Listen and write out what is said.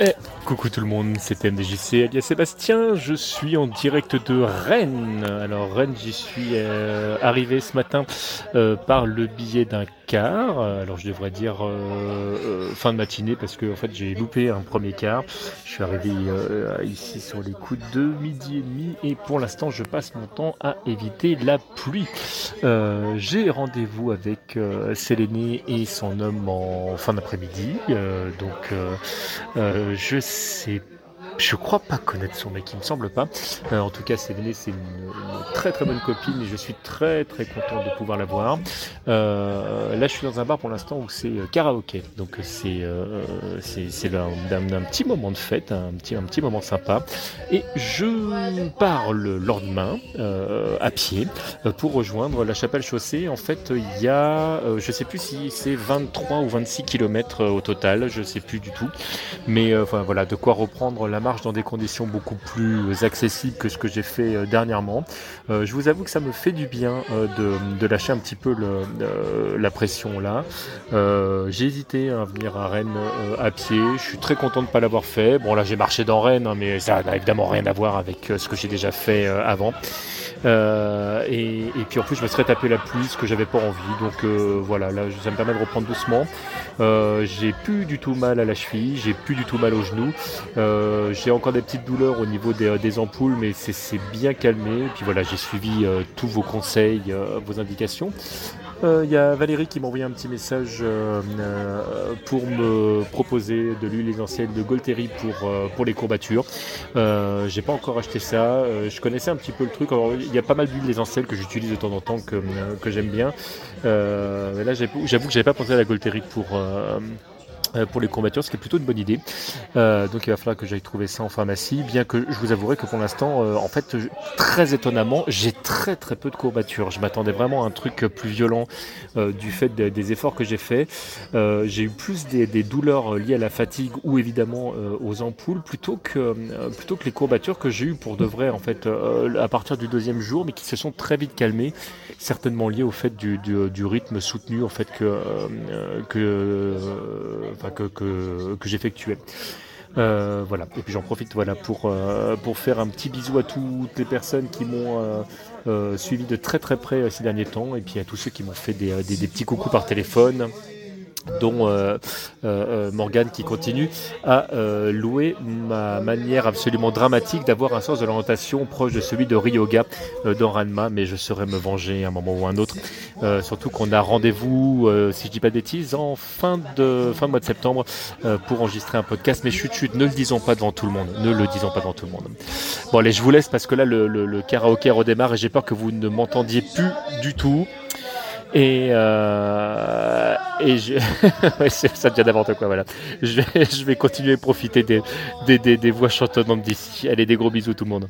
it coucou tout le monde, c'est MDJC alias Sébastien, je suis en direct de Rennes. Alors Rennes, j'y suis euh, arrivé ce matin euh, par le billet d'un car. Alors je devrais dire euh, fin de matinée parce que en fait j'ai loupé un premier car. Je suis arrivé ici sur les coups de midi et demi et pour l'instant je passe mon temps à éviter la pluie. j'ai rendez-vous avec Séléné et son homme en fin d'après-midi. donc je c'est je crois pas connaître son mec, il me semble pas. Euh, en tout cas, Séléné, c'est une, très très bonne copine et je suis très très content de pouvoir la voir. Euh, là, je suis dans un bar pour l'instant où c'est euh, karaoké, donc c'est c'est un, petit moment de fête, un petit un petit moment sympa. Et je pars le lendemain à pied pour rejoindre la chapelle chaussée. En fait, il y a, je sais plus si c'est 23 ou 26 km au total, je sais plus du tout, mais voilà, de quoi reprendre la marche dans des conditions beaucoup plus accessibles que ce que j'ai fait euh, dernièrement. Euh, je vous avoue que ça me fait du bien euh, de, lâcher un petit peu la pression là. j'ai hésité à venir à Rennes à pied. Je suis très content de ne pas l'avoir fait. Bon là j'ai marché dans Rennes, hein, mais ça n'a évidemment rien à voir avec ce que j'ai déjà fait avant. Et, puis en plus je me serais tapé la pluie, ce que j'avais pas envie. Donc voilà, là ça me permet de reprendre doucement. j'ai plus du tout mal à la cheville, j'ai plus du tout mal aux genoux j'ai encore des petites douleurs au niveau des, euh, ampoules, mais c'est bien calmé. Et puis voilà, j'ai suivi euh, tous vos conseils, euh, vos indications. Il y a Valérie qui m'a envoyé un petit message pour me proposer de l'huile essentielle de Golteri pour, pour les courbatures. j'ai pas encore acheté ça. je connaissais un petit peu le truc. il y a pas mal d'huiles essentielles que j'utilise de temps en temps que, que j'aime bien. mais là, j'avoue que j'avais pas pensé à la Golteri pour euh, pour les courbatures, ce qui est plutôt une bonne idée. Euh, donc il va falloir que j'aille trouver ça en pharmacie, bien que je vous avouerai que pour l'instant, euh, en fait, très étonnamment, j'ai très très peu de courbatures. Je m'attendais vraiment à un truc plus violent du fait des efforts que j'ai faits. j'ai eu plus des, douleurs liées à la fatigue ou évidemment aux ampoules plutôt que plutôt que les courbatures que j'ai eues pour de vrai en fait à partir du deuxième jour, mais qui se sont très vite calmées, certainement liées au fait du, du, rythme soutenu en fait que que que, que, j'effectuais. Euh, voilà. Et puis j'en profite voilà, pour, euh, pour faire un petit bisou à toutes les personnes qui m'ont euh, suivi de très très près ces derniers temps et puis à tous ceux qui m'ont fait des, des petits coucous par téléphone dont euh, euh, euh, Morgane qui continue à louer ma manière absolument dramatique d'avoir un sens de l'orientation proche de celui de Ryoga dans Ranma, mais je saurais me venger à un moment ou un autre. surtout qu'on a rendez-vous, si je dis pas de bêtises, en fin de fin mois de septembre pour enregistrer un podcast. Mais chut chut, ne le disons pas devant tout le monde, ne le disons pas devant tout le monde. Bon allez, je vous laisse parce que là le, le, le karaoké redémarre et j'ai peur que vous ne m'entendiez plus du tout. Et, euh, et je... ça devient n'importe quoi, voilà. Je vais, je vais continuer à profiter des, des, des, des voix chantonnantes d'ici. Allez, des gros bisous tout le monde.